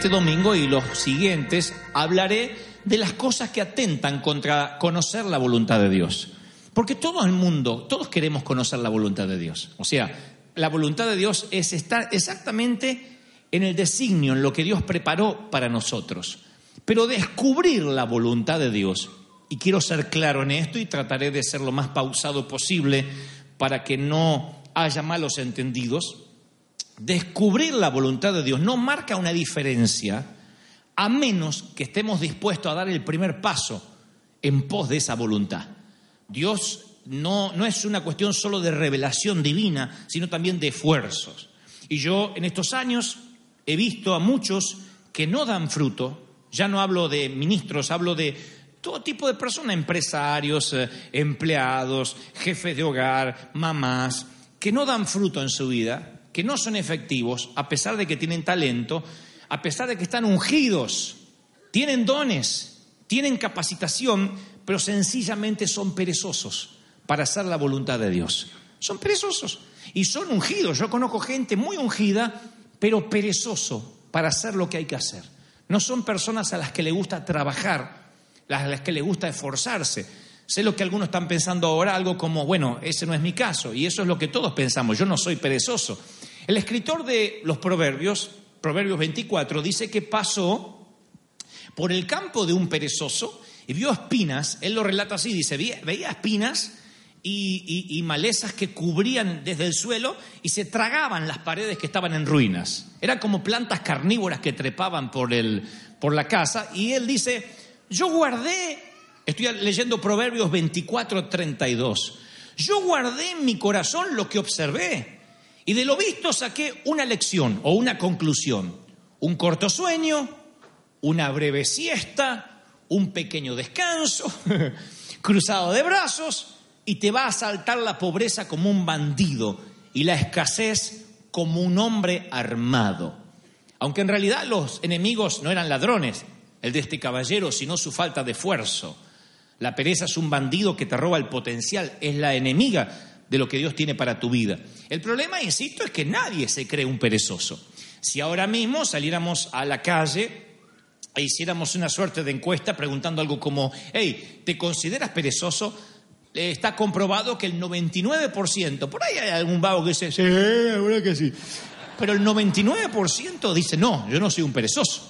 este domingo y los siguientes hablaré de las cosas que atentan contra conocer la voluntad de Dios. Porque todo el mundo, todos queremos conocer la voluntad de Dios. O sea, la voluntad de Dios es estar exactamente en el designio, en lo que Dios preparó para nosotros. Pero descubrir la voluntad de Dios, y quiero ser claro en esto y trataré de ser lo más pausado posible para que no haya malos entendidos, descubrir la voluntad de Dios no marca una diferencia a menos que estemos dispuestos a dar el primer paso en pos de esa voluntad. Dios no, no es una cuestión solo de revelación divina, sino también de esfuerzos. Y yo en estos años he visto a muchos que no dan fruto, ya no hablo de ministros, hablo de todo tipo de personas, empresarios, eh, empleados, jefes de hogar, mamás, que no dan fruto en su vida, que no son efectivos, a pesar de que tienen talento, a pesar de que están ungidos, tienen dones, tienen capacitación, pero sencillamente son perezosos para hacer la voluntad de Dios. Son perezosos y son ungidos. Yo conozco gente muy ungida, pero perezoso para hacer lo que hay que hacer. No son personas a las que le gusta trabajar, a las que le gusta esforzarse. Sé lo que algunos están pensando ahora, algo como, bueno, ese no es mi caso, y eso es lo que todos pensamos, yo no soy perezoso. El escritor de los Proverbios, Proverbios 24, dice que pasó por el campo de un perezoso y vio espinas, él lo relata así, dice, veía espinas y, malezas que cubrían desde el suelo y se tragaban las paredes que estaban en ruinas. Eran como plantas carnívoras que trepaban por, el, por la casa y él dice, yo guardé, estoy leyendo Proverbios 24, 32, yo guardé en mi corazón lo que observé y de lo visto saqué una lección o una conclusión, un corto sueño, una breve siesta, un pequeño descanso, cruzado de brazos, y te va a saltar la pobreza como un bandido y la escasez como un hombre armado. Aunque en realidad los enemigos no eran ladrones, el de este caballero, sino su falta de esfuerzo. La pereza es un bandido que te roba el potencial, es la enemiga de lo que Dios tiene para tu vida. El problema, insisto, es que nadie se cree un perezoso. Si ahora mismo saliéramos a la calle e hiciéramos una suerte de encuesta preguntando algo como, hey, ¿te consideras perezoso? está comprobado que el 99%, por ahí hay algún vago que dice, sí, ahora que sí, pero el 99% dice, no, yo no soy un perezoso.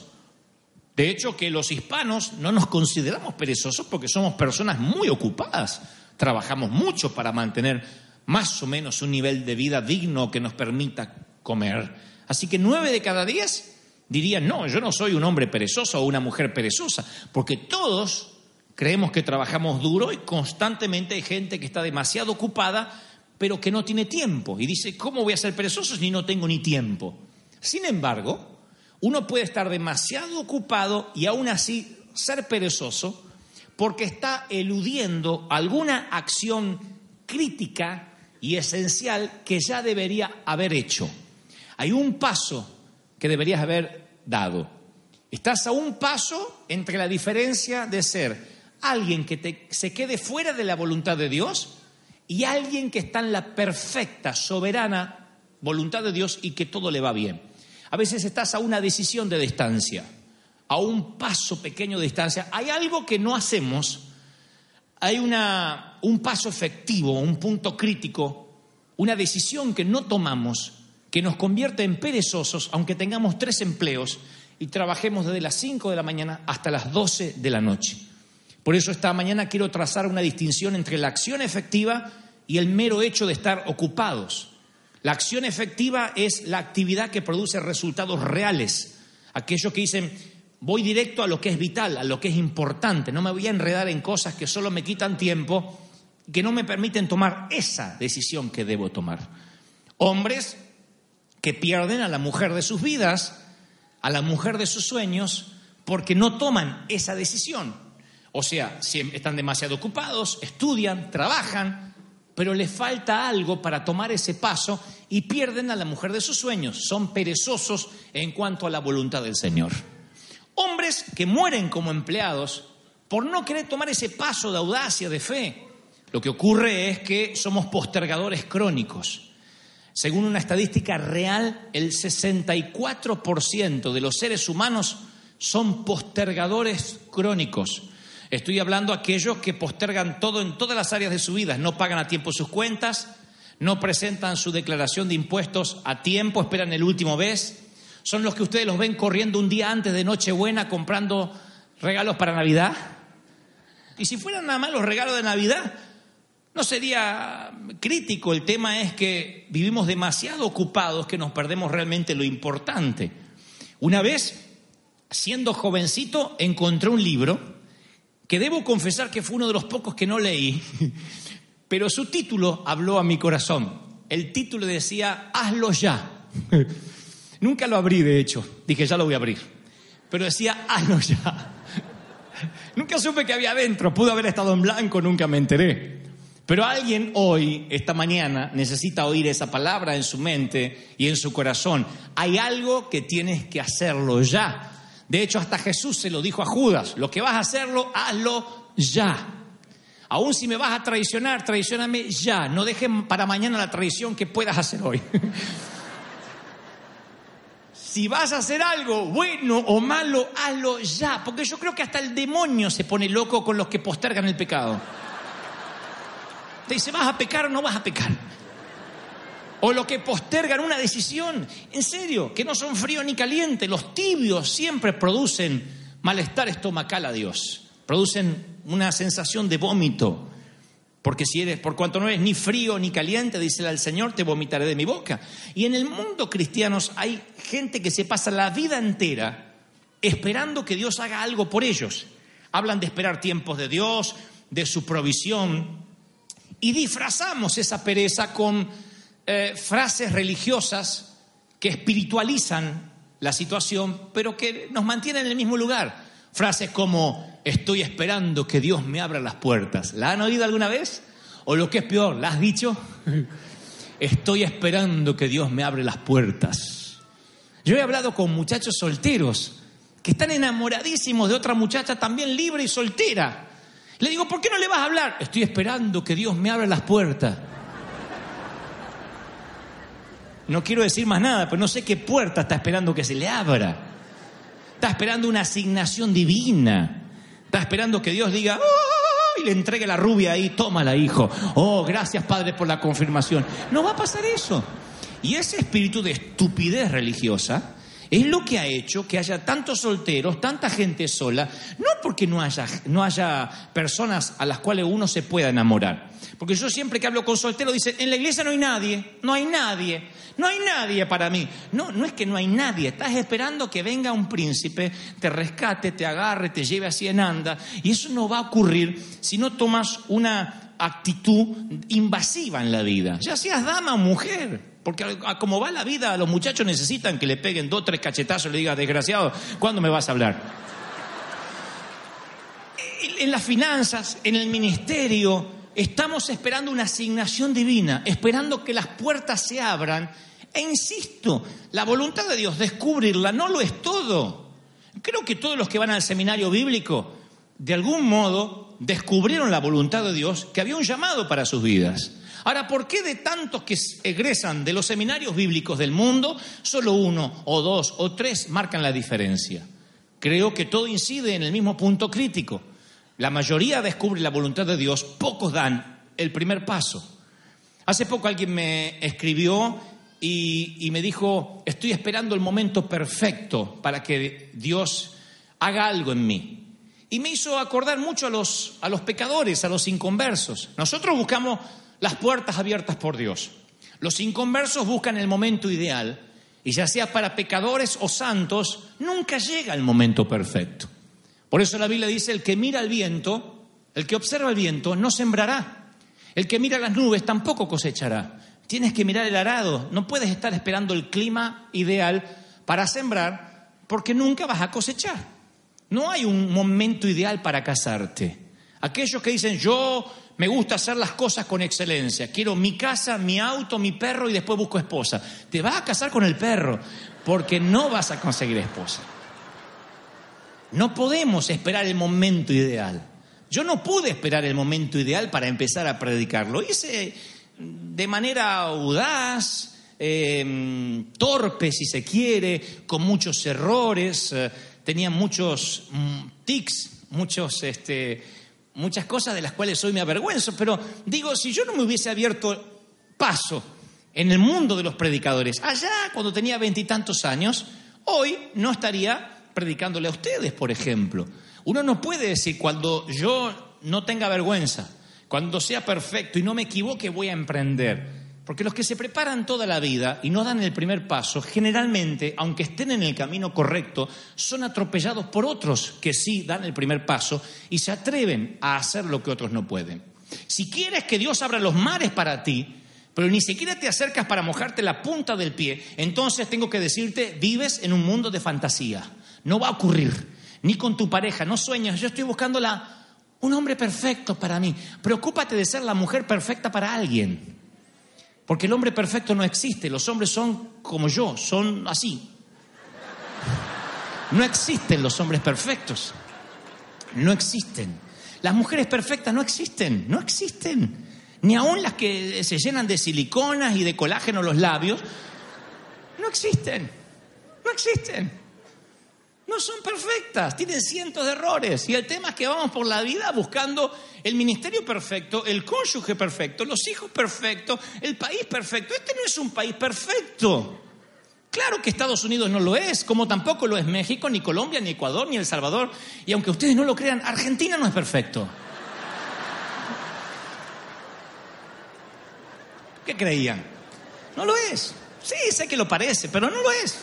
De hecho, que los hispanos no nos consideramos perezosos porque somos personas muy ocupadas, trabajamos mucho para mantener más o menos un nivel de vida digno que nos permita comer. Así que nueve de cada diez dirían, no, yo no soy un hombre perezoso o una mujer perezosa, porque todos Creemos que trabajamos duro y constantemente hay gente que está demasiado ocupada, pero que no tiene tiempo. Y dice, ¿cómo voy a ser perezoso si no tengo ni tiempo? Sin embargo, uno puede estar demasiado ocupado y aún así ser perezoso porque está eludiendo alguna acción crítica y esencial que ya debería haber hecho. Hay un paso que deberías haber dado. Estás a un paso entre la diferencia de ser alguien que se quede fuera de la voluntad de Dios y alguien que está en la perfecta, soberana voluntad de Dios y que todo le va bien. A veces estás a una decisión de distancia, a un paso pequeño de distancia. Hay algo que no hacemos, hay una, un paso efectivo, un punto crítico, una decisión que no tomamos que nos convierte en perezosos, aunque tengamos tres empleos y trabajemos desde las 5 de la mañana hasta las 12 de la noche. Por eso esta mañana quiero trazar una distinción entre la acción efectiva y el mero hecho de estar ocupados. La acción efectiva es la actividad que produce resultados reales. Aquellos que dicen, voy directo a lo que es vital, a lo que es importante, no me voy a enredar en cosas que solo me quitan tiempo que no me permiten tomar esa decisión que debo tomar. Hombres que pierden a la mujer de sus vidas, a la mujer de sus sueños, porque no toman esa decisión. O sea, están demasiado ocupados, estudian, trabajan, pero les falta algo para tomar ese paso y pierden a la mujer de sus sueños. Son perezosos en cuanto a la voluntad del Señor. Hombres que mueren como empleados por no querer tomar ese paso de audacia, de fe. Lo que ocurre es que somos postergadores crónicos. Según una estadística real, el 64% de los seres humanos son postergadores crónicos. Estoy hablando de aquellos que postergan todo en todas las áreas de su vida, no pagan a tiempo sus cuentas, no presentan su declaración de impuestos a tiempo, esperan el último mes. Son los que ustedes los ven corriendo un día antes de Nochebuena comprando regalos para Navidad. Y si fueran nada más los regalos de Navidad, no sería crítico. El tema es que vivimos demasiado ocupados que nos perdemos realmente lo importante. Una vez, siendo jovencito, encontré un libro que debo confesar que fue uno de los pocos que no leí, pero su título habló a mi corazón. El título decía, hazlo ya. Nunca lo abrí, de hecho. Dije, ya lo voy a abrir. Pero decía, hazlo ya. Nunca supe que había adentro, pudo haber estado en blanco, nunca me enteré. Pero alguien hoy, esta mañana, necesita oír esa palabra en su mente y en su corazón. Hay algo que tienes que hacerlo ya. De hecho, hasta Jesús se lo dijo a Judas, lo que vas a hacerlo, hazlo ya. Aún si me vas a traicionar, traicioname ya. No dejen para mañana la traición que puedas hacer hoy. si vas a hacer algo bueno o malo, hazlo ya. Porque yo creo que hasta el demonio se pone loco con los que postergan el pecado. Te dice, ¿vas a pecar o no vas a pecar? O los que postergan una decisión. En serio, que no son fríos ni calientes. Los tibios siempre producen malestar estomacal a Dios. Producen una sensación de vómito. Porque si eres, por cuanto no eres ni frío ni caliente, dice el Señor, te vomitaré de mi boca. Y en el mundo cristiano hay gente que se pasa la vida entera esperando que Dios haga algo por ellos. Hablan de esperar tiempos de Dios, de su provisión, y disfrazamos esa pereza con eh, frases religiosas que espiritualizan la situación, pero que nos mantienen en el mismo lugar. Frases como, estoy esperando que Dios me abra las puertas. ¿La han oído alguna vez? O lo que es peor, ¿la has dicho? Estoy esperando que Dios me abre las puertas. Yo he hablado con muchachos solteros que están enamoradísimos de otra muchacha también libre y soltera. Le digo, ¿por qué no le vas a hablar? Estoy esperando que Dios me abra las puertas. No quiero decir más nada, pero no sé qué puerta está esperando que se le abra. Está esperando una asignación divina. Está esperando que Dios diga, ¡Oh! y le entregue la rubia ahí, tómala, hijo. Oh, gracias, Padre, por la confirmación. No va a pasar eso. Y ese espíritu de estupidez religiosa es lo que ha hecho que haya tantos solteros, tanta gente sola, no porque no haya, no haya personas a las cuales uno se pueda enamorar. Porque yo siempre que hablo con solteros dicen, en la iglesia no hay nadie, no hay nadie, no hay nadie para mí. No, no es que no hay nadie, estás esperando que venga un príncipe, te rescate, te agarre, te lleve así en anda. Y eso no va a ocurrir si no tomas una actitud invasiva en la vida, ya seas dama o mujer. Porque como va la vida, los muchachos necesitan que le peguen dos, tres cachetazos y le digan, desgraciado, ¿cuándo me vas a hablar? En las finanzas, en el ministerio, estamos esperando una asignación divina, esperando que las puertas se abran. E insisto, la voluntad de Dios, descubrirla, no lo es todo. Creo que todos los que van al seminario bíblico, de algún modo, descubrieron la voluntad de Dios, que había un llamado para sus vidas. Ahora, ¿por qué de tantos que egresan de los seminarios bíblicos del mundo, solo uno o dos o tres marcan la diferencia? Creo que todo incide en el mismo punto crítico. La mayoría descubre la voluntad de Dios, pocos dan el primer paso. Hace poco alguien me escribió y, me dijo, estoy esperando el momento perfecto para que Dios haga algo en mí. Y me hizo acordar mucho a los, a los pecadores, a los inconversos. Nosotros buscamos las puertas abiertas por Dios. Los inconversos buscan el momento ideal y ya sea para pecadores o santos, nunca llega el momento perfecto. Por eso la Biblia dice, el que mira el viento, el que observa el viento, no sembrará. El que mira las nubes tampoco cosechará. Tienes que mirar el arado, no puedes estar esperando el clima ideal para sembrar porque nunca vas a cosechar. No hay un momento ideal para casarte. Aquellos que dicen, yo me gusta hacer las cosas con excelencia. Quiero mi casa, mi auto, mi perro y después busco esposa. Te vas a casar con el perro porque no vas a conseguir esposa. No podemos esperar el momento ideal. Yo no pude esperar el momento ideal para empezar a predicar. Lo hice de manera audaz, eh, torpe, si se quiere, con muchos errores, eh, tenía muchos mm, tics, muchos, este, muchas cosas de las cuales hoy me avergüenzo, pero digo, si yo no me hubiese abierto paso en el mundo de los predicadores, allá cuando tenía veintitantos años, hoy no estaría predicándole a ustedes, por ejemplo. Uno no puede decir cuando yo no tenga vergüenza, cuando sea perfecto y no me equivoque voy a emprender. Porque los que se preparan toda la vida y no dan el primer paso, generalmente, aunque estén en el camino correcto, son atropellados por otros que sí dan el primer paso y se atreven a hacer lo que otros no pueden. Si quieres que Dios abra los mares para ti, pero ni siquiera te acercas para mojarte la punta del pie, entonces tengo que decirte, vives en un mundo de fantasía. No va a ocurrir, ni con tu pareja, no sueñas, yo estoy buscando la, un hombre perfecto para mí. Preocúpate de ser la mujer perfecta para alguien. Porque el hombre perfecto no existe, los hombres son como yo, son así. No existen los hombres perfectos, no existen. Las mujeres perfectas no existen, no existen. Ni aun las que se llenan de siliconas y de colágeno los labios, no existen, no existen no son perfectas, tienen cientos de errores. Y el tema es que vamos por la vida buscando el ministerio perfecto, el cónyuge perfecto, los hijos perfectos, el país perfecto. Este no es un país perfecto. Claro que Estados Unidos no lo es, como tampoco lo es México, ni Colombia, ni Ecuador, ni El Salvador. Y aunque ustedes no lo crean, Argentina no es perfecto. ¿Qué creían? No lo es. Sí, sé que lo parece, pero no lo es.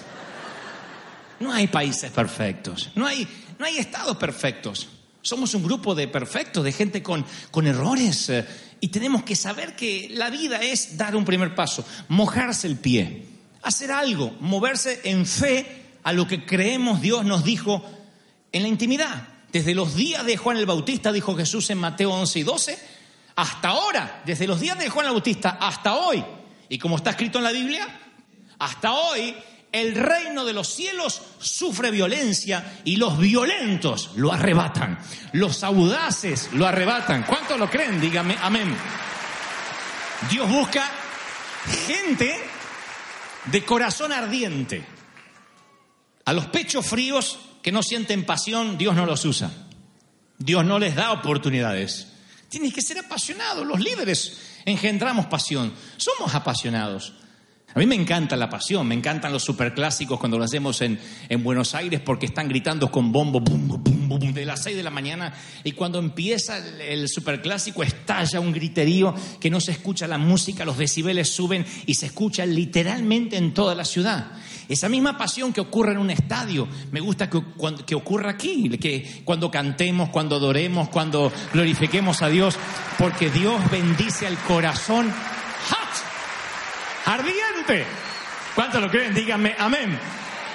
No hay países perfectos, no hay, no hay estados perfectos. Somos un grupo de perfectos, de gente con, con errores. Eh, y tenemos que saber que la vida es dar un primer paso, mojarse el pie, hacer algo, moverse en fe a lo que creemos Dios nos dijo en la intimidad. Desde los días de Juan el Bautista, dijo Jesús en Mateo 11 y 12, hasta ahora, desde los días de Juan el Bautista hasta hoy, y como está escrito en la Biblia, hasta hoy el reino de los cielos sufre violencia y los violentos lo arrebatan. Los audaces lo arrebatan. ¿Cuántos lo creen? Dígame, amén. Dios busca gente de corazón ardiente. A los pechos fríos que no sienten pasión, Dios no los usa. Dios no les da oportunidades. Tienes que ser apasionado. Los líderes engendramos pasión. Somos apasionados. A mí me encanta la pasión, me encantan los superclásicos cuando lo hacemos en, Buenos Aires porque están gritando con bombo, bum, bum, bum, de las 6 de la mañana y cuando empieza el, superclásico estalla un griterío que no se escucha la música, los decibeles suben y se escucha literalmente en toda la ciudad. Esa misma pasión que ocurre en un estadio, me gusta que, que ocurra aquí, que cuando cantemos, cuando adoremos, cuando glorifiquemos a Dios, porque Dios bendice al corazón ardiente. ¿Cuántos lo creen? Díganme, amén.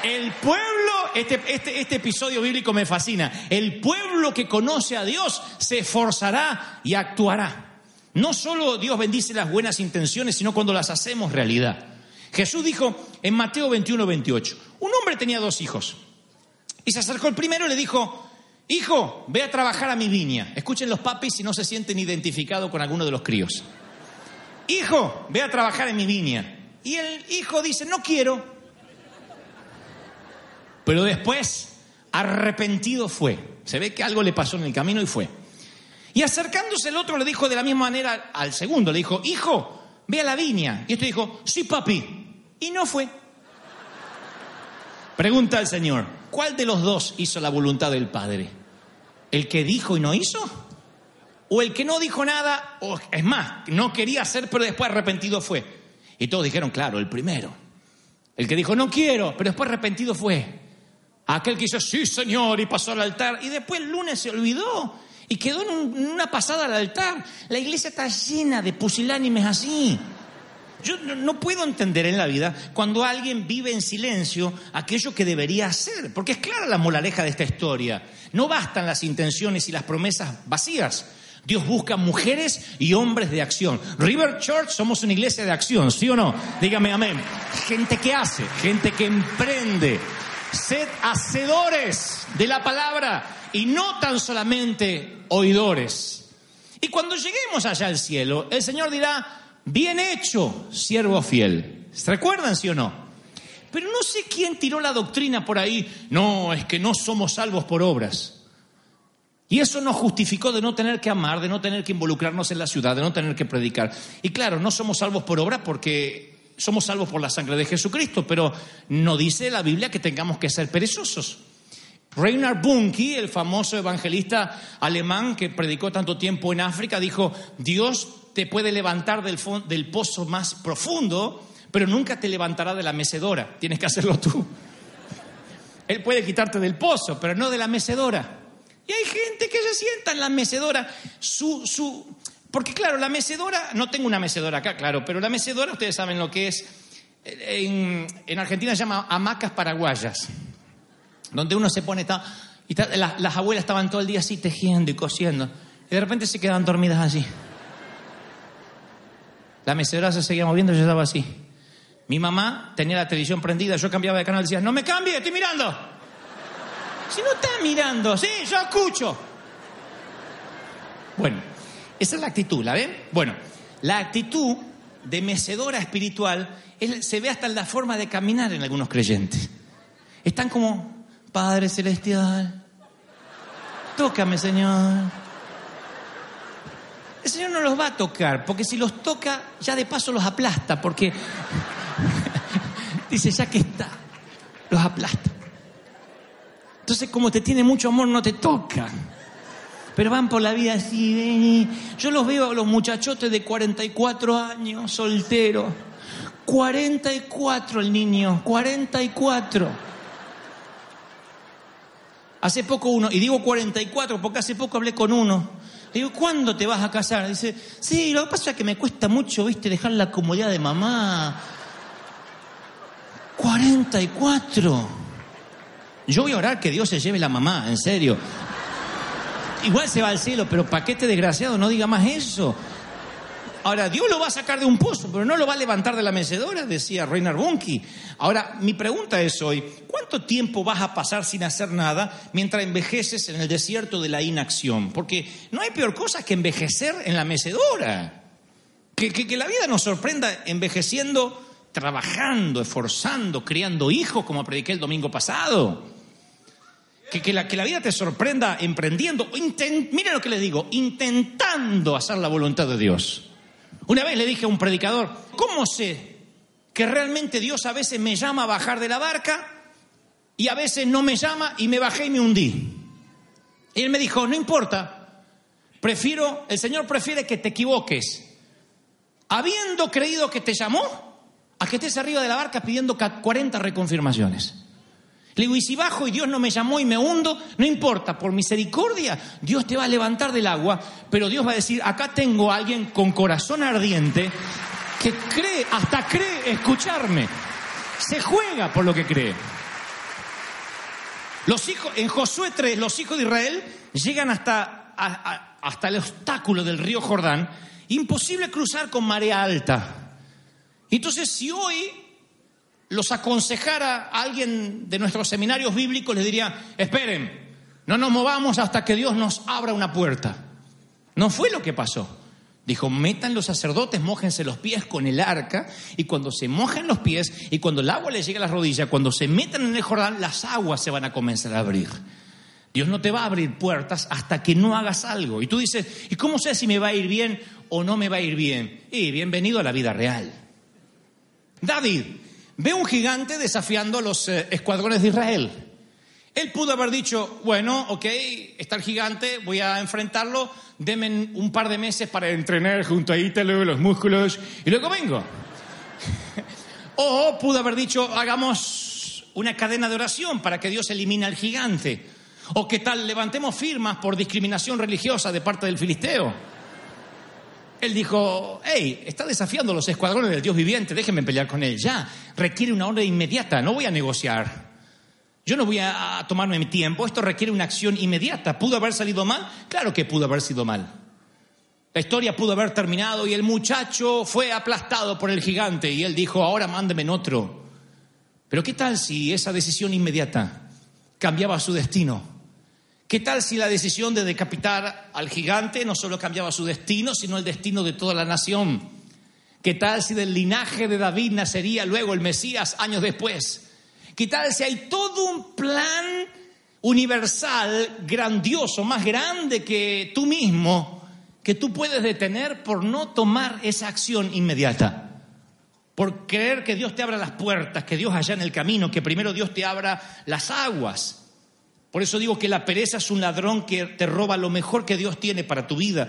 El pueblo, este, este, este, episodio bíblico me fascina, el pueblo que conoce a Dios se esforzará y actuará. No solo Dios bendice las buenas intenciones, sino cuando las hacemos realidad. Jesús dijo en Mateo 21, 28, un hombre tenía dos hijos y se acercó el primero y le dijo, hijo, ve a trabajar a mi viña. Escuchen los papis si no se sienten identificados con alguno de los críos hijo, ve a trabajar en mi viña. Y el hijo dice, no quiero. Pero después, arrepentido fue. Se ve que algo le pasó en el camino y fue. Y acercándose el otro le dijo de la misma manera al segundo, le dijo, hijo, ve a la viña. Y este dijo, sí, papi. Y no fue. Pregunta al Señor, ¿cuál de los dos hizo la voluntad del Padre? ¿El que dijo y no hizo? O el que no dijo nada, o es más, no quería hacer, pero después arrepentido fue. Y todos dijeron, claro, el primero. El que dijo, no quiero, pero después arrepentido fue. Aquel que hizo, sí, Señor, y pasó al altar. Y después el lunes se olvidó y quedó en, una pasada al altar. La iglesia está llena de pusilánimes así. Yo no, puedo entender en la vida cuando alguien vive en silencio aquello que debería hacer, porque es clara la moraleja de esta historia. No bastan las intenciones y las promesas vacías. Dios busca mujeres y hombres de acción. River Church somos una iglesia de acción, ¿sí o no? Dígame amén. Gente que hace, gente que emprende. Sed hacedores de la palabra y no tan solamente oidores. Y cuando lleguemos allá al cielo, el Señor dirá, bien hecho, siervo fiel. ¿Se recuerdan, sí o no? Pero no sé quién tiró la doctrina por ahí. No, es que no somos salvos por obras. Y eso nos justificó de no tener que amar, de no tener que involucrarnos en la ciudad, de no tener que predicar. Y claro, no somos salvos por obra porque somos salvos por la sangre de Jesucristo, pero no dice la Biblia que tengamos que ser perezosos. Reinhard Bunke, el famoso evangelista alemán que predicó tanto tiempo en África, dijo, Dios te puede levantar del, del pozo más profundo, pero nunca te levantará de la mecedora. Tienes que hacerlo tú. Él puede quitarte del pozo, pero no de la mecedora. Y hay gente que se sienta en la mecedora, su, su, porque claro, la mecedora, no tengo una mecedora acá, claro, pero la mecedora, ustedes saben lo que es, en, Argentina se llama hamacas paraguayas, donde uno se pone, y las, abuelas estaban todo el día así tejiendo y cosiendo, y de repente se quedaban dormidas así. La mecedora se seguía moviendo y yo estaba así. Mi mamá tenía la televisión prendida, yo cambiaba de canal y decía, no me cambie, estoy mirando. Si no está mirando, sí, yo escucho. Bueno, esa es la actitud, ¿la ven? Bueno, la actitud de mecedora espiritual se ve hasta en la forma de caminar en algunos creyentes. Están como, Padre Celestial, tócame, Señor. El Señor no los va a tocar, porque si los toca, ya de paso los aplasta, porque dice, ya que está, los aplasta. Entonces, como te tiene mucho amor, no te toca. Pero van por la vida así, ven Yo los veo a los muchachotes de 44 años, solteros. 44 el niño, 44. Hace poco uno, y digo 44 porque hace poco hablé con uno. Le digo, ¿cuándo te vas a casar? Dice, sí, lo que pasa es que me cuesta mucho, viste, dejar la comodidad de mamá. 44. Yo voy a orar que Dios se lleve la mamá, en serio. Igual se va al cielo, pero paquete desgraciado, no diga más eso. Ahora, Dios lo va a sacar de un pozo, pero no lo va a levantar de la mecedora, decía Reinhard Bunke. Ahora, mi pregunta es hoy, ¿cuánto tiempo vas a pasar sin hacer nada mientras envejeces en el desierto de la inacción? Porque no hay peor cosa que envejecer en la mecedora. Que, que la vida nos sorprenda envejeciendo trabajando, esforzando, criando hijos, como prediqué el domingo pasado. Que, la, que la, vida te sorprenda emprendiendo, mira lo que le digo, intentando hacer la voluntad de Dios. Una vez le dije a un predicador, ¿cómo sé que realmente Dios a veces me llama a bajar de la barca y a veces no me llama y me bajé y me hundí? Y él me dijo, no importa, prefiero, el Señor prefiere que te equivoques. Habiendo creído que te llamó, a que estés arriba de la barca pidiendo 40 reconfirmaciones. Le digo, y si bajo y Dios no me llamó y me hundo, no importa, por misericordia, Dios te va a levantar del agua, pero Dios va a decir, acá tengo a alguien con corazón ardiente que cree, hasta cree escucharme. Se juega por lo que cree. Los hijos, en Josué 3, los hijos de Israel llegan hasta, hasta el obstáculo del río Jordán, imposible cruzar con marea alta. Entonces, si hoy los aconsejara a alguien de nuestros seminarios bíblicos, les diría, esperen, no nos movamos hasta que Dios nos abra una puerta. No fue lo que pasó. Dijo, metan los sacerdotes, mójense los pies con el arca, y cuando se mojen los pies, y cuando el agua les llegue a las rodillas, cuando se metan en el Jordán, las aguas se van a comenzar a abrir. Dios no te va a abrir puertas hasta que no hagas algo. Y tú dices, ¿y cómo sé si me va a ir bien o no me va a ir bien? Y bienvenido a la vida real. David ve un gigante desafiando a los eh, escuadrones de Israel. Él pudo haber dicho, bueno, ok, está el gigante, voy a enfrentarlo, denme un par de meses para entrenar junto a Ítalo, los músculos, y luego vengo. o pudo haber dicho, hagamos una cadena de oración para que Dios elimine al gigante. O qué tal, levantemos firmas por discriminación religiosa de parte del filisteo. Él dijo, hey, está desafiando los escuadrones del Dios viviente, déjenme pelear con él. Ya, requiere una orden inmediata, no voy a negociar. Yo no voy a tomarme mi tiempo, esto requiere una acción inmediata. ¿Pudo haber salido mal? Claro que pudo haber sido mal. La historia pudo haber terminado y el muchacho fue aplastado por el gigante y él dijo, ahora mándeme en otro. Pero ¿qué tal si esa decisión inmediata cambiaba su destino? ¿Qué tal si la decisión de decapitar al gigante no solo cambiaba su destino, sino el destino de toda la nación? ¿Qué tal si del linaje de David nacería luego el Mesías años después? ¿Qué tal si hay todo un plan universal, grandioso, más grande que tú mismo, que tú puedes detener por no tomar esa acción inmediata? Por creer que Dios te abra las puertas, que Dios allá en el camino, que primero Dios te abra las aguas. Por eso digo que la pereza es un ladrón que te roba lo mejor que Dios tiene para tu vida.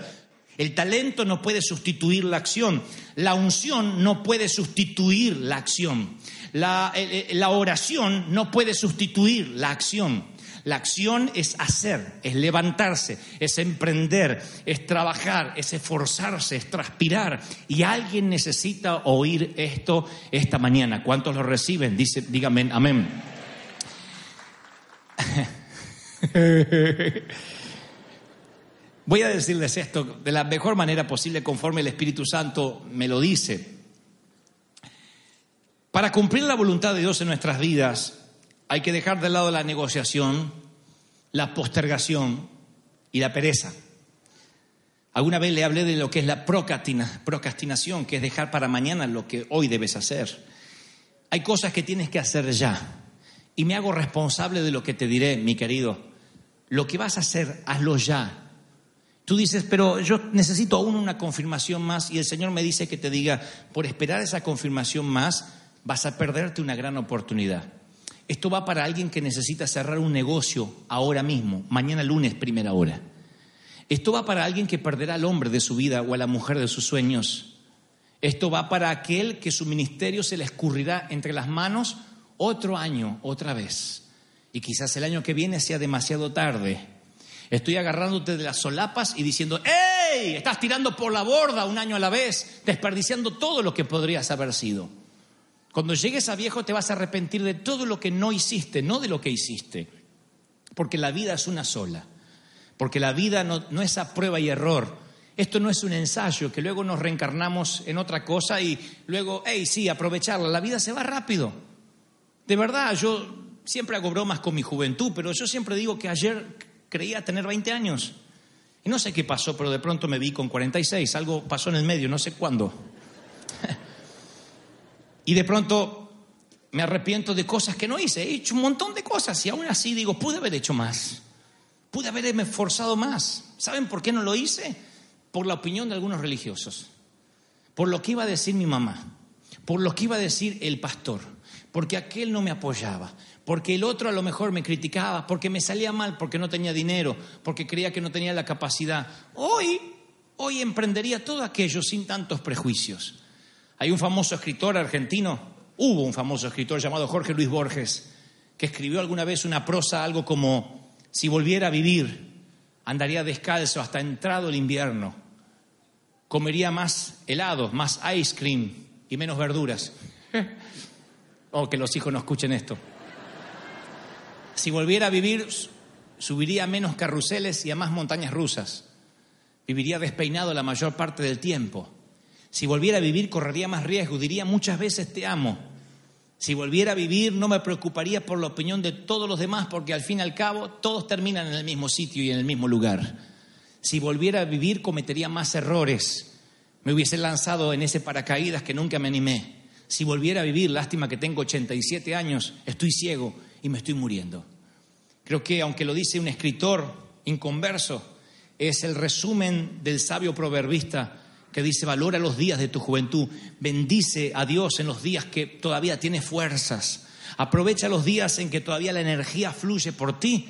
El talento no puede sustituir la acción. La unción no puede sustituir la acción. La, eh, eh, oración no puede sustituir la acción. La acción es hacer, es levantarse, es emprender, es trabajar, es esforzarse, es transpirar. Y alguien necesita oír esto esta mañana. ¿Cuántos lo reciben? Dice, dígame amén. Voy a decirles esto de la mejor manera posible conforme el Espíritu Santo me lo dice. Para cumplir la voluntad de Dios en nuestras vidas hay que dejar de lado la negociación, la postergación y la pereza. Alguna vez le hablé de lo que es la procrastinación, que es dejar para mañana lo que hoy debes hacer. Hay cosas que tienes que hacer ya. Y me hago responsable de lo que te diré, mi querido lo que vas a hacer, hazlo ya. Tú dices, pero yo necesito aún una confirmación más y el Señor me dice que te diga, por esperar esa confirmación más, vas a perderte una gran oportunidad. Esto va para alguien que necesita cerrar un negocio ahora mismo, mañana lunes, primera hora. Esto va para alguien que perderá al hombre de su vida o a la mujer de sus sueños. Esto va para aquel que su ministerio se le escurrirá entre las manos otro año, otra vez y quizás el año que viene sea demasiado tarde. Estoy agarrándote de las solapas y diciendo, ¡Ey! Estás tirando por la borda un año a la vez, desperdiciando todo lo que podrías haber sido. Cuando llegues a viejo te vas a arrepentir de todo lo que no hiciste, no de lo que hiciste. Porque la vida es una sola. Porque la vida no, no es a prueba y error. Esto no es un ensayo que luego nos reencarnamos en otra cosa y luego, hey, sí, aprovecharla. La vida se va rápido. De verdad, yo siempre hago bromas con mi juventud, pero yo siempre digo que ayer creía tener 20 años. Y no sé qué pasó, pero de pronto me vi con 46. Algo pasó en el medio, no sé cuándo. y de pronto me arrepiento de cosas que no hice. He hecho un montón de cosas y aún así digo, pude haber hecho más. Pude haberme esforzado más. ¿Saben por qué no lo hice? Por la opinión de algunos religiosos. Por lo que iba a decir mi mamá. Por lo que iba a decir el pastor. Porque aquel no me apoyaba porque el otro a lo mejor me criticaba, porque me salía mal, porque no tenía dinero, porque creía que no tenía la capacidad. Hoy, hoy emprendería todo aquello sin tantos prejuicios. Hay un famoso escritor argentino, hubo un famoso escritor llamado Jorge Luis Borges, que escribió alguna vez una prosa algo como, si volviera a vivir, andaría descalzo hasta entrado el invierno, comería más helados, más ice cream y menos verduras. oh, que los hijos no escuchen esto. Si volviera a vivir, subiría a menos carruseles y a más montañas rusas. Viviría despeinado la mayor parte del tiempo. Si volviera a vivir, correría más riesgo. Diría muchas veces te amo. Si volviera a vivir, no me preocuparía por la opinión de todos los demás, porque al fin y al cabo todos terminan en el mismo sitio y en el mismo lugar. Si volviera a vivir, cometería más errores. Me hubiese lanzado en ese paracaídas que nunca me animé. Si volviera a vivir, lástima que tengo 87 años, estoy ciego y me estoy muriendo. Creo que, aunque lo dice un escritor inconverso, es el resumen del sabio proverbista que dice, valora los días de tu juventud, bendice a Dios en los días que todavía tienes fuerzas, aprovecha los días en que todavía la energía fluye por ti,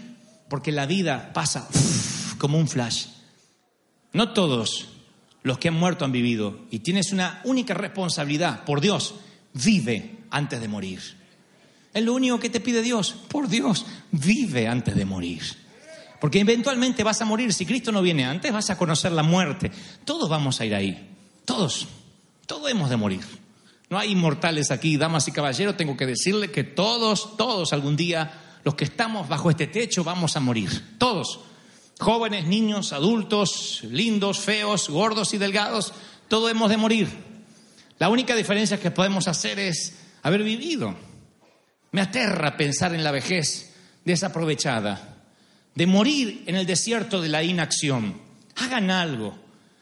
porque la vida pasa como un flash. No todos los que han muerto han vivido y tienes una única responsabilidad por Dios, vive antes de morir. Es lo único que te pide Dios. Por Dios, vive antes de morir. Porque eventualmente vas a morir. Si Cristo no viene antes, vas a conocer la muerte. Todos vamos a ir ahí. Todos. Todos hemos de morir. No hay inmortales aquí, damas y caballeros. Tengo que decirle que todos, todos algún día, los que estamos bajo este techo, vamos a morir. Todos. Jóvenes, niños, adultos, lindos, feos, gordos y delgados, todos hemos de morir. La única diferencia que podemos hacer es haber vivido me aterra pensar en la vejez desaprovechada, de morir en el desierto de la inacción. Hagan algo.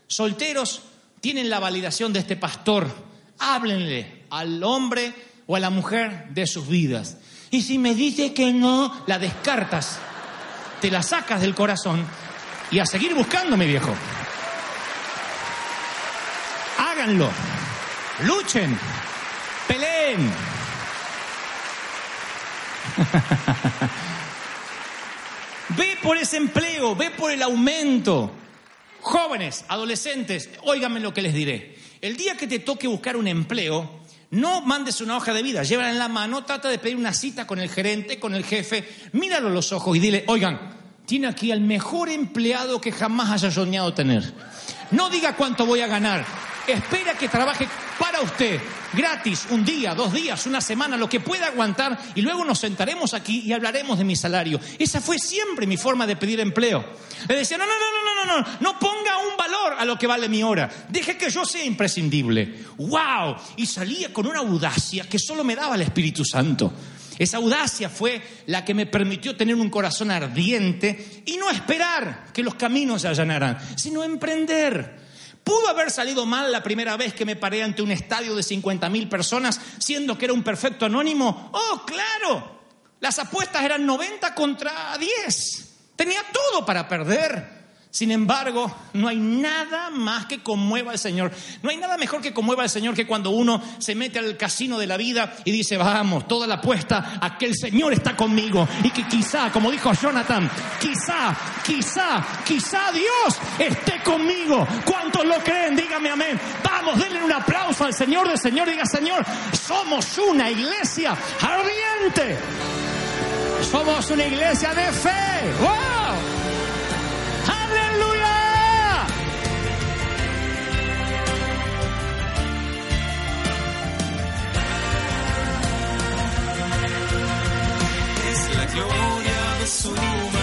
Solteros tienen la validación de este pastor háblenle al hombre o a la mujer de sus vidas. Y si me dice que no, la descartas, te la sacas del corazón y a seguir buscando, mi viejo. Háganlo, luchen, peleen. ve por ese empleo, ve por el aumento. Jóvenes, adolescentes, óigame lo que les diré. El día que te toque buscar un empleo, no mandes una hoja de vida, llévala en la mano, trata de pedir una cita con el gerente, con el jefe, míralo a los ojos y dile, oigan, tiene aquí al mejor empleado que jamás haya soñado tener. No diga cuánto voy a ganar, espera que trabaje para usted, gratis, un día, dos días, una semana, lo que pueda aguantar, y luego nos sentaremos aquí y hablaremos de mi salario. Esa fue siempre mi forma de pedir empleo. Le decía, no, no, no, no, no, no, ponga un valor a lo que vale mi hora, deje que yo sea imprescindible. ¡Wow! Y salía con una audacia que solo me daba el Espíritu Santo. Esa audacia fue la que me permitió tener un corazón ardiente y no esperar que los caminos se allanaran, sino emprender. ¿Pudo haber salido mal la primera vez que me paré ante un estadio de 50.000 personas siendo que era un perfecto anónimo? Oh, claro. Las apuestas eran 90 contra 10. Tenía todo para perder. Sin embargo, no hay nada más que conmueva al Señor. No hay nada mejor que conmueva al Señor que cuando uno se mete al casino de la vida y dice, vamos, toda la apuesta a que el Señor está conmigo y que quizá, como dijo Jonathan, quizá, quizá, quizá Dios esté conmigo. ¿Cuántos lo creen? Dígame amén. Vamos, denle un aplauso al Señor del Señor. Diga, Señor, somos una iglesia ardiente. Somos una iglesia de fe. gloria de su nombre.